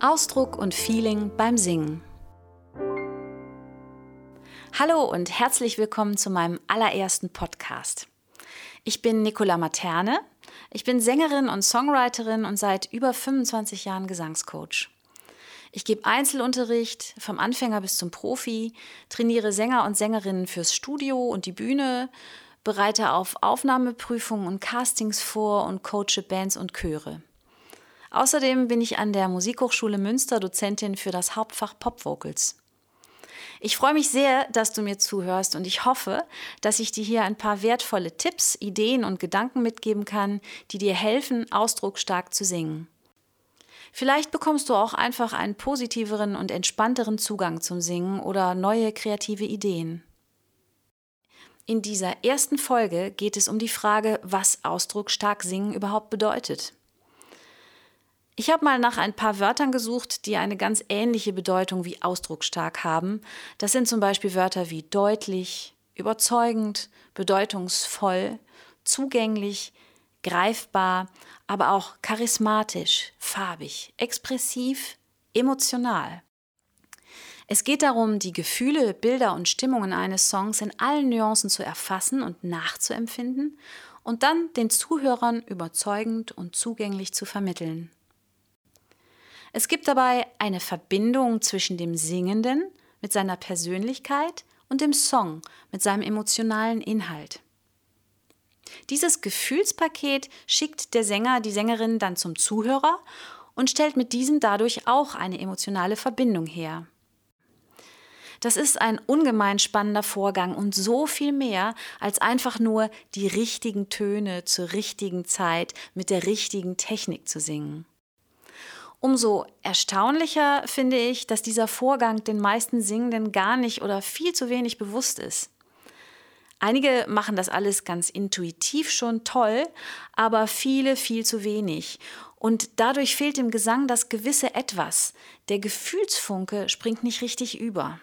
Ausdruck und Feeling beim Singen. Hallo und herzlich willkommen zu meinem allerersten Podcast. Ich bin Nicola Materne. Ich bin Sängerin und Songwriterin und seit über 25 Jahren Gesangscoach. Ich gebe Einzelunterricht vom Anfänger bis zum Profi, trainiere Sänger und Sängerinnen fürs Studio und die Bühne, bereite auf Aufnahmeprüfungen und Castings vor und coache Bands und Chöre. Außerdem bin ich an der Musikhochschule Münster Dozentin für das Hauptfach Pop Vocals. Ich freue mich sehr, dass du mir zuhörst und ich hoffe, dass ich dir hier ein paar wertvolle Tipps, Ideen und Gedanken mitgeben kann, die dir helfen, ausdrucksstark zu singen. Vielleicht bekommst du auch einfach einen positiveren und entspannteren Zugang zum Singen oder neue kreative Ideen. In dieser ersten Folge geht es um die Frage, was ausdrucksstark singen überhaupt bedeutet. Ich habe mal nach ein paar Wörtern gesucht, die eine ganz ähnliche Bedeutung wie ausdrucksstark haben. Das sind zum Beispiel Wörter wie deutlich, überzeugend, bedeutungsvoll, zugänglich, greifbar, aber auch charismatisch, farbig, expressiv, emotional. Es geht darum, die Gefühle, Bilder und Stimmungen eines Songs in allen Nuancen zu erfassen und nachzuempfinden und dann den Zuhörern überzeugend und zugänglich zu vermitteln. Es gibt dabei eine Verbindung zwischen dem Singenden mit seiner Persönlichkeit und dem Song mit seinem emotionalen Inhalt. Dieses Gefühlspaket schickt der Sänger die Sängerin dann zum Zuhörer und stellt mit diesem dadurch auch eine emotionale Verbindung her. Das ist ein ungemein spannender Vorgang und so viel mehr als einfach nur die richtigen Töne zur richtigen Zeit mit der richtigen Technik zu singen. Umso erstaunlicher finde ich, dass dieser Vorgang den meisten Singenden gar nicht oder viel zu wenig bewusst ist. Einige machen das alles ganz intuitiv schon toll, aber viele viel zu wenig. Und dadurch fehlt dem Gesang das gewisse Etwas. Der Gefühlsfunke springt nicht richtig über.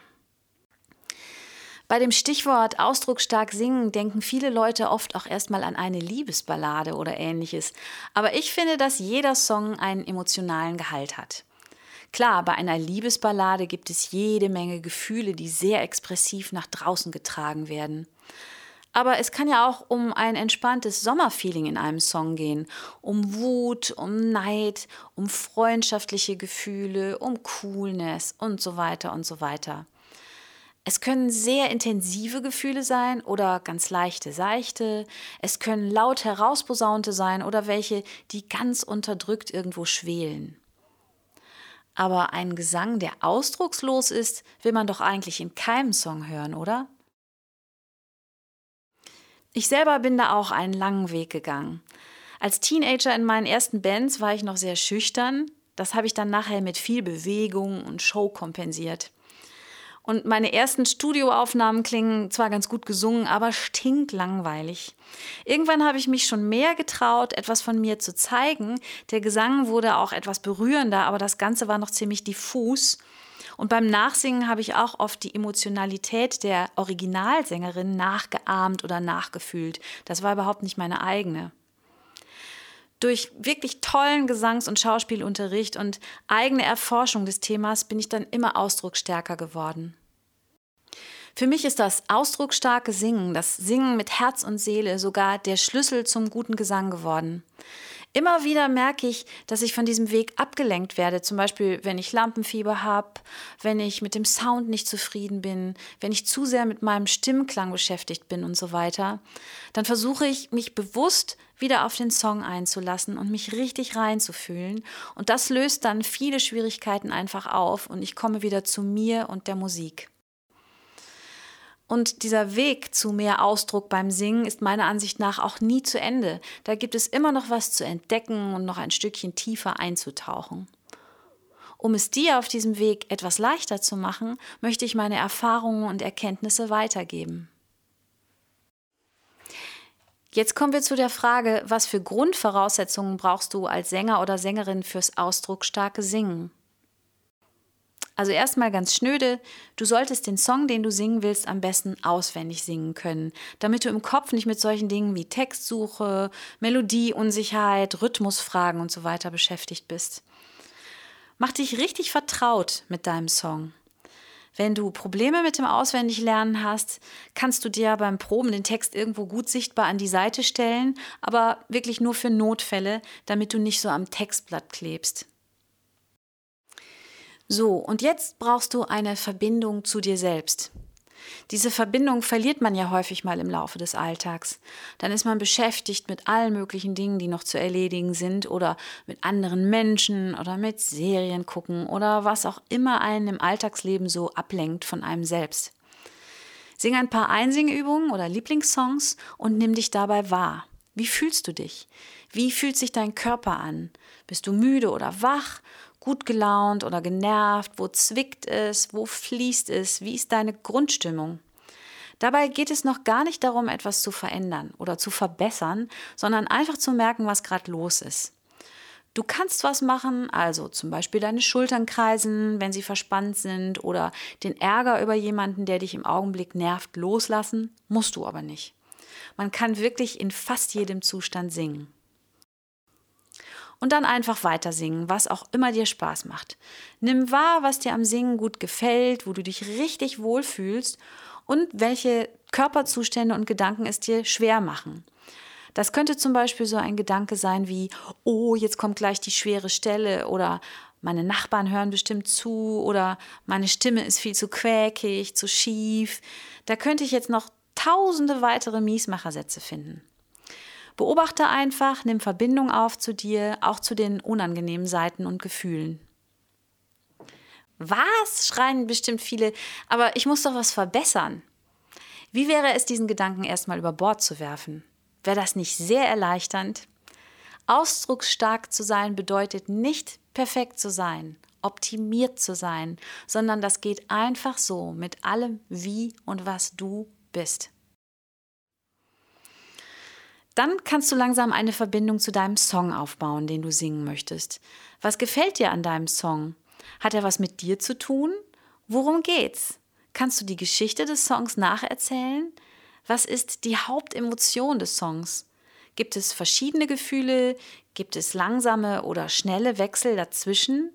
Bei dem Stichwort ausdrucksstark singen denken viele Leute oft auch erstmal an eine Liebesballade oder ähnliches. Aber ich finde, dass jeder Song einen emotionalen Gehalt hat. Klar, bei einer Liebesballade gibt es jede Menge Gefühle, die sehr expressiv nach draußen getragen werden. Aber es kann ja auch um ein entspanntes Sommerfeeling in einem Song gehen, um Wut, um Neid, um freundschaftliche Gefühle, um Coolness und so weiter und so weiter. Es können sehr intensive Gefühle sein oder ganz leichte, seichte. Es können laut herausposaunte sein oder welche, die ganz unterdrückt irgendwo schwelen. Aber einen Gesang, der ausdruckslos ist, will man doch eigentlich in keinem Song hören, oder? Ich selber bin da auch einen langen Weg gegangen. Als Teenager in meinen ersten Bands war ich noch sehr schüchtern. Das habe ich dann nachher mit viel Bewegung und Show kompensiert. Und meine ersten Studioaufnahmen klingen zwar ganz gut gesungen, aber stinklangweilig. Irgendwann habe ich mich schon mehr getraut, etwas von mir zu zeigen. Der Gesang wurde auch etwas berührender, aber das Ganze war noch ziemlich diffus. Und beim Nachsingen habe ich auch oft die Emotionalität der Originalsängerin nachgeahmt oder nachgefühlt. Das war überhaupt nicht meine eigene. Durch wirklich tollen Gesangs- und Schauspielunterricht und eigene Erforschung des Themas bin ich dann immer ausdrucksstärker geworden. Für mich ist das ausdrucksstarke Singen, das Singen mit Herz und Seele sogar der Schlüssel zum guten Gesang geworden. Immer wieder merke ich, dass ich von diesem Weg abgelenkt werde, zum Beispiel wenn ich Lampenfieber habe, wenn ich mit dem Sound nicht zufrieden bin, wenn ich zu sehr mit meinem Stimmklang beschäftigt bin und so weiter. Dann versuche ich, mich bewusst wieder auf den Song einzulassen und mich richtig reinzufühlen. Und das löst dann viele Schwierigkeiten einfach auf und ich komme wieder zu mir und der Musik. Und dieser Weg zu mehr Ausdruck beim Singen ist meiner Ansicht nach auch nie zu Ende. Da gibt es immer noch was zu entdecken und noch ein Stückchen tiefer einzutauchen. Um es dir auf diesem Weg etwas leichter zu machen, möchte ich meine Erfahrungen und Erkenntnisse weitergeben. Jetzt kommen wir zu der Frage, was für Grundvoraussetzungen brauchst du als Sänger oder Sängerin fürs ausdrucksstarke Singen? Also erstmal ganz schnöde, du solltest den Song, den du singen willst, am besten auswendig singen können, damit du im Kopf nicht mit solchen Dingen wie Textsuche, Melodieunsicherheit, Rhythmusfragen und so weiter beschäftigt bist. Mach dich richtig vertraut mit deinem Song. Wenn du Probleme mit dem Auswendiglernen hast, kannst du dir beim Proben den Text irgendwo gut sichtbar an die Seite stellen, aber wirklich nur für Notfälle, damit du nicht so am Textblatt klebst. So, und jetzt brauchst du eine Verbindung zu dir selbst. Diese Verbindung verliert man ja häufig mal im Laufe des Alltags. Dann ist man beschäftigt mit allen möglichen Dingen, die noch zu erledigen sind oder mit anderen Menschen oder mit Serien gucken oder was auch immer einen im Alltagsleben so ablenkt von einem selbst. Sing ein paar Einsingeübungen oder Lieblingssongs und nimm dich dabei wahr. Wie fühlst du dich? Wie fühlt sich dein Körper an? Bist du müde oder wach? Gut gelaunt oder genervt? Wo zwickt es? Wo fließt es? Wie ist deine Grundstimmung? Dabei geht es noch gar nicht darum, etwas zu verändern oder zu verbessern, sondern einfach zu merken, was gerade los ist. Du kannst was machen, also zum Beispiel deine Schultern kreisen, wenn sie verspannt sind, oder den Ärger über jemanden, der dich im Augenblick nervt, loslassen, musst du aber nicht. Man kann wirklich in fast jedem Zustand singen und dann einfach weiter singen, was auch immer dir Spaß macht. Nimm wahr, was dir am Singen gut gefällt, wo du dich richtig wohlfühlst und welche Körperzustände und Gedanken es dir schwer machen. Das könnte zum Beispiel so ein Gedanke sein wie, oh, jetzt kommt gleich die schwere Stelle oder meine Nachbarn hören bestimmt zu oder meine Stimme ist viel zu quäkig, zu schief. Da könnte ich jetzt noch tausende weitere Miesmachersätze finden. Beobachte einfach, nimm Verbindung auf zu dir, auch zu den unangenehmen Seiten und Gefühlen. Was? schreien bestimmt viele, aber ich muss doch was verbessern. Wie wäre es, diesen Gedanken erstmal über Bord zu werfen? Wäre das nicht sehr erleichternd? Ausdrucksstark zu sein bedeutet nicht perfekt zu sein, optimiert zu sein, sondern das geht einfach so mit allem, wie und was du bist. Dann kannst du langsam eine Verbindung zu deinem Song aufbauen, den du singen möchtest. Was gefällt dir an deinem Song? Hat er was mit dir zu tun? Worum geht's? Kannst du die Geschichte des Songs nacherzählen? Was ist die Hauptemotion des Songs? Gibt es verschiedene Gefühle? Gibt es langsame oder schnelle Wechsel dazwischen?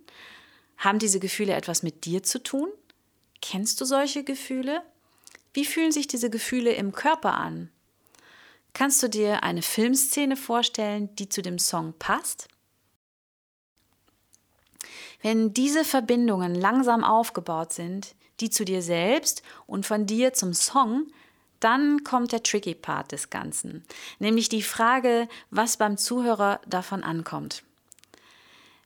Haben diese Gefühle etwas mit dir zu tun? Kennst du solche Gefühle? Wie fühlen sich diese Gefühle im Körper an? Kannst du dir eine Filmszene vorstellen, die zu dem Song passt? Wenn diese Verbindungen langsam aufgebaut sind, die zu dir selbst und von dir zum Song, dann kommt der tricky Part des Ganzen, nämlich die Frage, was beim Zuhörer davon ankommt.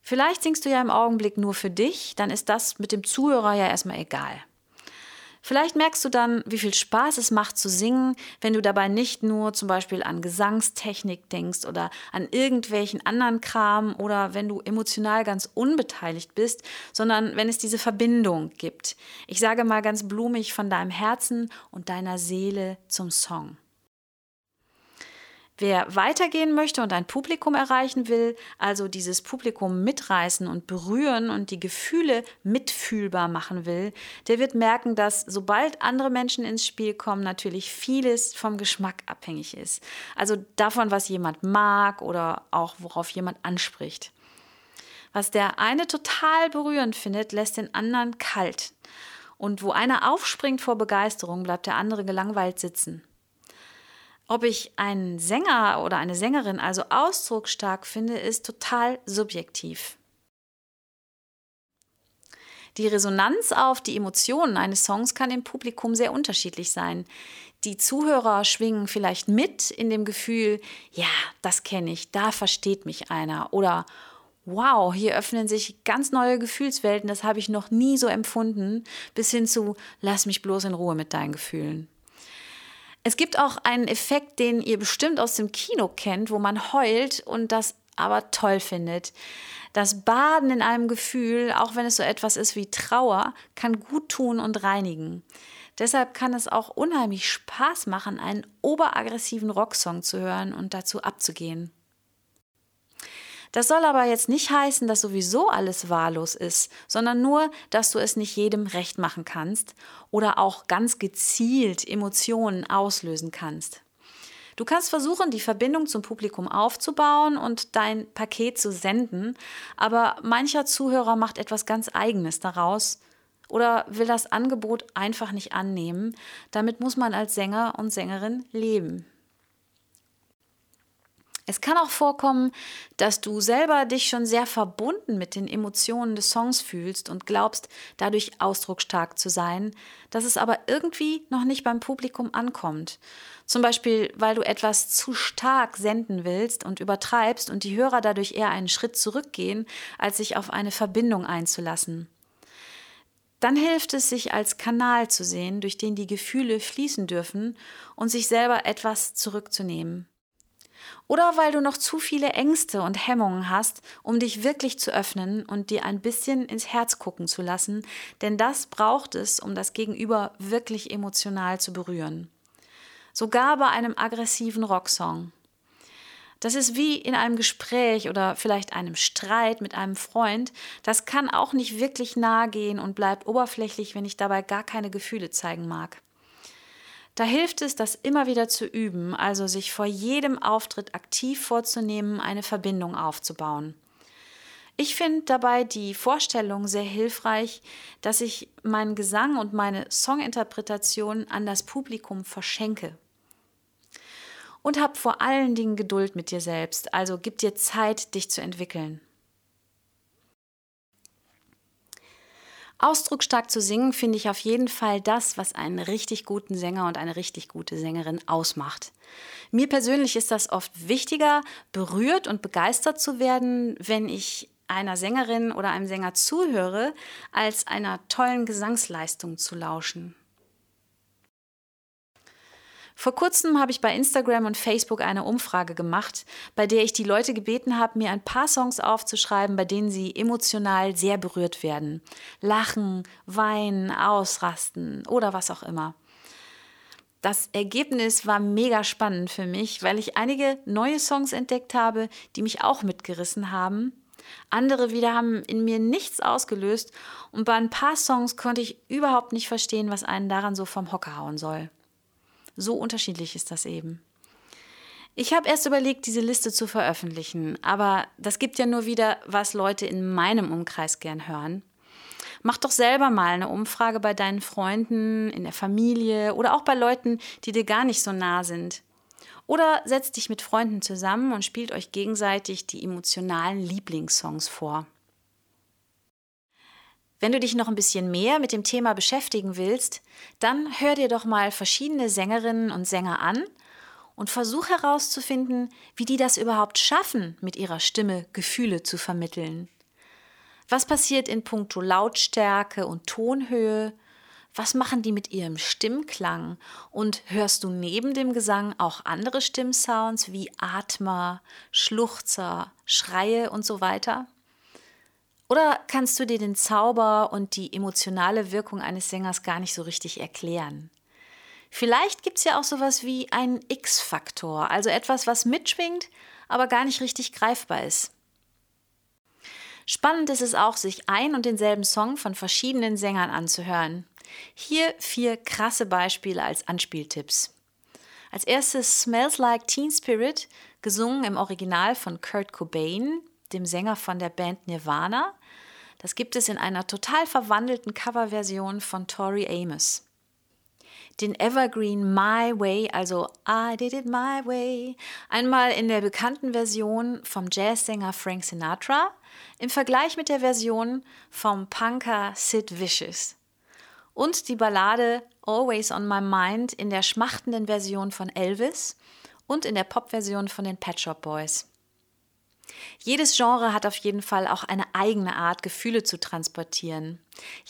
Vielleicht singst du ja im Augenblick nur für dich, dann ist das mit dem Zuhörer ja erstmal egal. Vielleicht merkst du dann, wie viel Spaß es macht zu singen, wenn du dabei nicht nur zum Beispiel an Gesangstechnik denkst oder an irgendwelchen anderen Kram oder wenn du emotional ganz unbeteiligt bist, sondern wenn es diese Verbindung gibt. Ich sage mal ganz blumig von deinem Herzen und deiner Seele zum Song. Wer weitergehen möchte und ein Publikum erreichen will, also dieses Publikum mitreißen und berühren und die Gefühle mitfühlbar machen will, der wird merken, dass sobald andere Menschen ins Spiel kommen, natürlich vieles vom Geschmack abhängig ist. Also davon, was jemand mag oder auch worauf jemand anspricht. Was der eine total berührend findet, lässt den anderen kalt. Und wo einer aufspringt vor Begeisterung, bleibt der andere gelangweilt sitzen. Ob ich einen Sänger oder eine Sängerin also ausdrucksstark finde, ist total subjektiv. Die Resonanz auf die Emotionen eines Songs kann im Publikum sehr unterschiedlich sein. Die Zuhörer schwingen vielleicht mit in dem Gefühl, ja, das kenne ich, da versteht mich einer oder wow, hier öffnen sich ganz neue Gefühlswelten, das habe ich noch nie so empfunden, bis hin zu lass mich bloß in Ruhe mit deinen Gefühlen. Es gibt auch einen Effekt, den ihr bestimmt aus dem Kino kennt, wo man heult und das aber toll findet. Das Baden in einem Gefühl, auch wenn es so etwas ist wie Trauer, kann gut tun und reinigen. Deshalb kann es auch unheimlich Spaß machen, einen oberaggressiven Rocksong zu hören und dazu abzugehen. Das soll aber jetzt nicht heißen, dass sowieso alles wahllos ist, sondern nur, dass du es nicht jedem recht machen kannst oder auch ganz gezielt Emotionen auslösen kannst. Du kannst versuchen, die Verbindung zum Publikum aufzubauen und dein Paket zu senden, aber mancher Zuhörer macht etwas ganz Eigenes daraus oder will das Angebot einfach nicht annehmen. Damit muss man als Sänger und Sängerin leben. Es kann auch vorkommen, dass du selber dich schon sehr verbunden mit den Emotionen des Songs fühlst und glaubst, dadurch ausdrucksstark zu sein, dass es aber irgendwie noch nicht beim Publikum ankommt. Zum Beispiel, weil du etwas zu stark senden willst und übertreibst und die Hörer dadurch eher einen Schritt zurückgehen, als sich auf eine Verbindung einzulassen. Dann hilft es, sich als Kanal zu sehen, durch den die Gefühle fließen dürfen und sich selber etwas zurückzunehmen. Oder weil du noch zu viele Ängste und Hemmungen hast, um dich wirklich zu öffnen und dir ein bisschen ins Herz gucken zu lassen, denn das braucht es, um das Gegenüber wirklich emotional zu berühren. Sogar bei einem aggressiven Rocksong. Das ist wie in einem Gespräch oder vielleicht einem Streit mit einem Freund. Das kann auch nicht wirklich nahe gehen und bleibt oberflächlich, wenn ich dabei gar keine Gefühle zeigen mag. Da hilft es, das immer wieder zu üben, also sich vor jedem Auftritt aktiv vorzunehmen, eine Verbindung aufzubauen. Ich finde dabei die Vorstellung sehr hilfreich, dass ich meinen Gesang und meine Songinterpretation an das Publikum verschenke. Und hab vor allen Dingen Geduld mit dir selbst, also gib dir Zeit, dich zu entwickeln. Ausdrucksstark zu singen finde ich auf jeden Fall das, was einen richtig guten Sänger und eine richtig gute Sängerin ausmacht. Mir persönlich ist das oft wichtiger, berührt und begeistert zu werden, wenn ich einer Sängerin oder einem Sänger zuhöre, als einer tollen Gesangsleistung zu lauschen. Vor kurzem habe ich bei Instagram und Facebook eine Umfrage gemacht, bei der ich die Leute gebeten habe, mir ein paar Songs aufzuschreiben, bei denen sie emotional sehr berührt werden. Lachen, weinen, ausrasten oder was auch immer. Das Ergebnis war mega spannend für mich, weil ich einige neue Songs entdeckt habe, die mich auch mitgerissen haben. Andere wieder haben in mir nichts ausgelöst und bei ein paar Songs konnte ich überhaupt nicht verstehen, was einen daran so vom Hocker hauen soll. So unterschiedlich ist das eben. Ich habe erst überlegt, diese Liste zu veröffentlichen, aber das gibt ja nur wieder, was Leute in meinem Umkreis gern hören. Mach doch selber mal eine Umfrage bei deinen Freunden, in der Familie oder auch bei Leuten, die dir gar nicht so nah sind. Oder setz dich mit Freunden zusammen und spielt euch gegenseitig die emotionalen Lieblingssongs vor. Wenn du dich noch ein bisschen mehr mit dem Thema beschäftigen willst, dann hör dir doch mal verschiedene Sängerinnen und Sänger an und versuch herauszufinden, wie die das überhaupt schaffen, mit ihrer Stimme Gefühle zu vermitteln. Was passiert in puncto Lautstärke und Tonhöhe? Was machen die mit ihrem Stimmklang? Und hörst du neben dem Gesang auch andere Stimmsounds wie Atmer, Schluchzer, Schreie und so weiter? Oder kannst du dir den Zauber und die emotionale Wirkung eines Sängers gar nicht so richtig erklären? Vielleicht gibt es ja auch sowas wie einen X-Faktor, also etwas, was mitschwingt, aber gar nicht richtig greifbar ist. Spannend ist es auch, sich ein und denselben Song von verschiedenen Sängern anzuhören. Hier vier krasse Beispiele als Anspieltipps. Als erstes Smells Like Teen Spirit, gesungen im Original von Kurt Cobain, dem Sänger von der Band Nirvana. Das gibt es in einer total verwandelten Coverversion von Tori Amos. Den Evergreen My Way, also I Did It My Way, einmal in der bekannten Version vom Jazzsänger Frank Sinatra im Vergleich mit der Version vom Punker Sid Vicious. Und die Ballade Always on My Mind in der schmachtenden Version von Elvis und in der Popversion von den Pet Shop Boys. Jedes Genre hat auf jeden Fall auch eine eigene Art, Gefühle zu transportieren.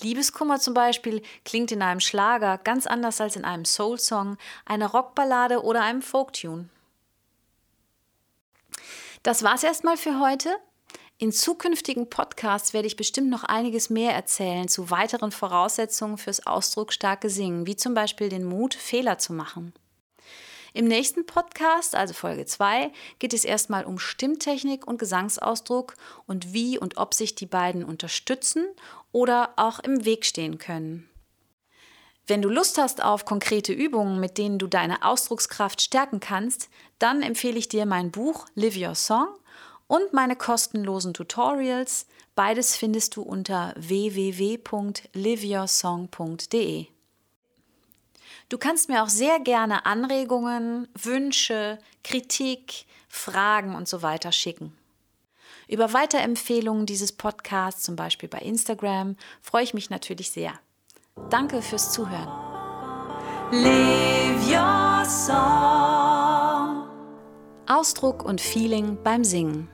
Liebeskummer zum Beispiel klingt in einem Schlager ganz anders als in einem Soul-Song, einer Rockballade oder einem Folktune. Das war's erstmal für heute. In zukünftigen Podcasts werde ich bestimmt noch einiges mehr erzählen zu weiteren Voraussetzungen fürs ausdrucksstarke Singen, wie zum Beispiel den Mut, Fehler zu machen. Im nächsten Podcast, also Folge 2, geht es erstmal um Stimmtechnik und Gesangsausdruck und wie und ob sich die beiden unterstützen oder auch im Weg stehen können. Wenn du Lust hast auf konkrete Übungen, mit denen du deine Ausdruckskraft stärken kannst, dann empfehle ich dir mein Buch Live Your Song und meine kostenlosen Tutorials. Beides findest du unter www.liveyoursong.de. Du kannst mir auch sehr gerne Anregungen, Wünsche, Kritik, Fragen und so weiter schicken. Über Weiterempfehlungen dieses Podcasts, zum Beispiel bei Instagram, freue ich mich natürlich sehr. Danke fürs Zuhören. Live your song. Ausdruck und Feeling beim Singen.